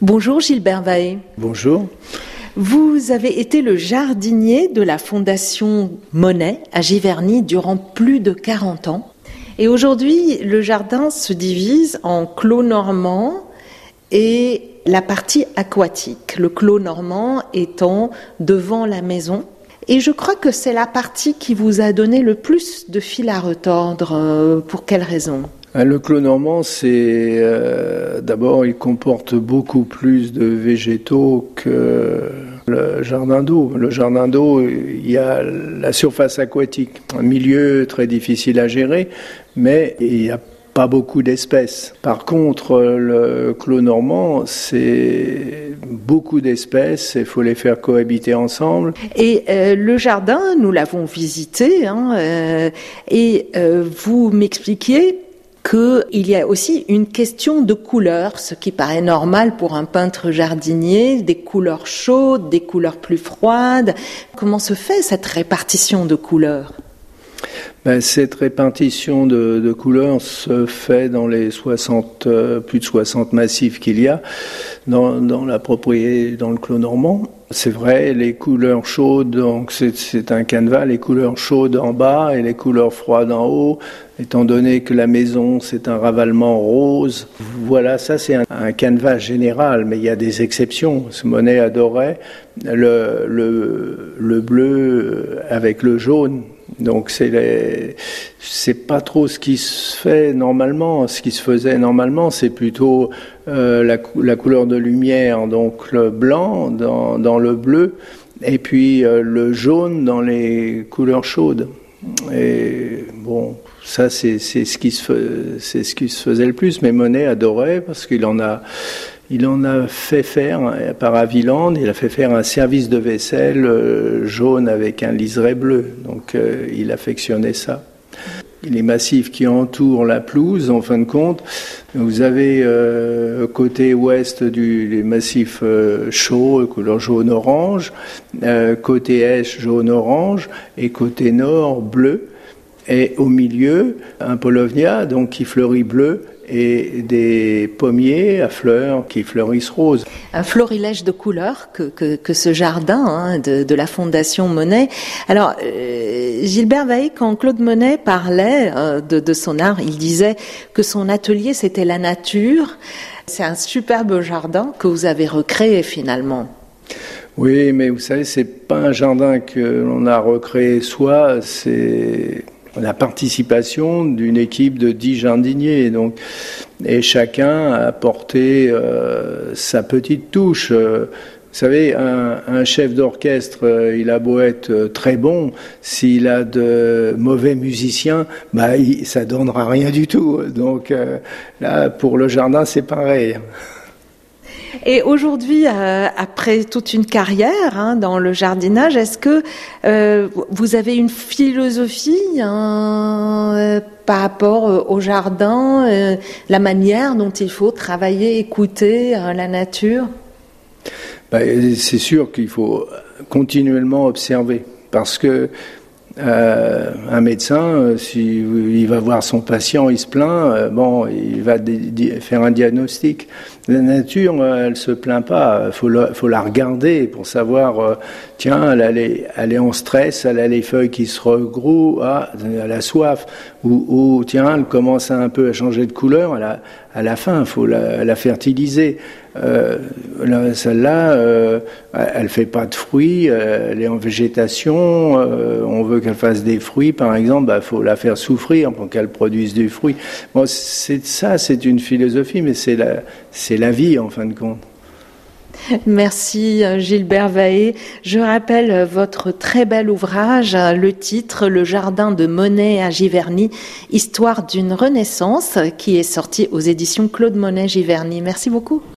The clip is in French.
Bonjour Gilbert Vaé. Bonjour. Vous avez été le jardinier de la Fondation Monet à Giverny durant plus de 40 ans. Et aujourd'hui, le jardin se divise en clos normand et la partie aquatique. Le clos normand étant devant la maison. Et je crois que c'est la partie qui vous a donné le plus de fil à retordre. Euh, pour quelle raison? ah, le clos normand, c'est euh, d'abord, il comporte beaucoup plus de végétaux que le jardin d'eau. Le jardin d'eau, il y a la surface aquatique, un milieu très difficile à gérer, mais il n'y a pas beaucoup d'espèces. Par contre, le clos normand, c'est beaucoup d'espèces, il faut les faire cohabiter ensemble. Et euh, le jardin, nous l'avons visité, hein, euh, et vous m'expliquiez qu'il y a aussi une question de couleur, ce qui paraît normal pour un peintre jardinier, des couleurs chaudes, des couleurs plus froides. Comment se fait cette répartition de couleurs? Ben, cette répartition de, couleurs se fait dans les 60, euh, plus de 60 massifs qu'il y a dans, la propriété, dans le clos normand. C'est vrai, les couleurs chaudes, donc c'est un canevas, les couleurs chaudes en bas et les couleurs froides en haut, étant donné que la maison c'est un ravalement rose. Voilà, ça c'est un, canevas général, mais il y a des exceptions. Ce Monet adorait le bleu avec le jaune. Donc c'est c'est pas trop ce qui se fait normalement. Ce qui se faisait normalement, c'est plutôt euh, la, couleur de lumière, donc le blanc dans, dans le bleu, et puis euh, le jaune dans les couleurs chaudes. Et bon, ça c'est ce qui se c'est ce qui se faisait le plus. Mais Monet adorait parce qu'il en a il en a fait faire par Aviland, il a fait faire un service de vaisselle euh, jaune avec un liseré bleu. Donc euh, il affectionnait ça. Les massifs qui entourent la pelouse, en fin de compte, vous avez euh, côté ouest du massif euh, chaud, couleur jaune-orange, côté est jaune-orange, et côté nord bleu. Et au milieu, un polovnia, donc qui fleurit bleu, et des pommiers à fleurs qui fleurissent roses. Un florilège de couleurs que, que, que ce jardin hein, de, de, la Fondation Monet. Alors, euh, Gilbert Vaille, quand Claude Monet parlait euh, de, de, son art, il disait que son atelier, c'était la nature. C'est un superbe jardin que vous avez recréé finalement. Oui, mais vous savez, c'est pas un jardin que l'on a recréé soi, c'est la participation d'une équipe de dix jardiniers. Donc, et chacun a apporté euh, sa petite touche. Euh, vous savez, un, chef d'orchestre, euh, il a beau être très bon, s'il a de mauvais musiciens, bah, il, ça donnera rien du tout. Donc là, pour le jardin, c'est pareil. Et aujourd'hui, euh, après toute une carrière hein, dans le jardinage, est-ce que euh, vous avez une philosophie euh, par rapport au jardin, la manière dont il faut travailler, écouter la nature? Ben, C'est sûr qu'il faut continuellement observer parce que euh, un médecin, euh, si il va voir son patient, il se plaint, euh, bon, il va faire un diagnostic. La nature, elle se plaint pas. Faut la, faut la regarder pour savoir. tiens, elle, est, en stress, elle a les feuilles qui se regroupent, ah, elle a soif, ou, tiens, elle commence un peu à changer de couleur. Elle a, à la fin, faut la, la fertiliser. Euh, Celle-là, euh, elle fait pas de fruits, euh, elle est en végétation. Euh, on veut qu'elle fasse des fruits, par exemple, il bah, faut la faire souffrir pour qu'elle produise du fruit. Bon, c'est ça, c'est une philosophie, mais c'est la, la vie en fin de compte. Merci Gilbert Vaé. Je rappelle votre très bel ouvrage, le titre Le jardin de Monet à Giverny, histoire d'une renaissance, qui est sorti aux éditions Claude Monet Giverny. Merci beaucoup.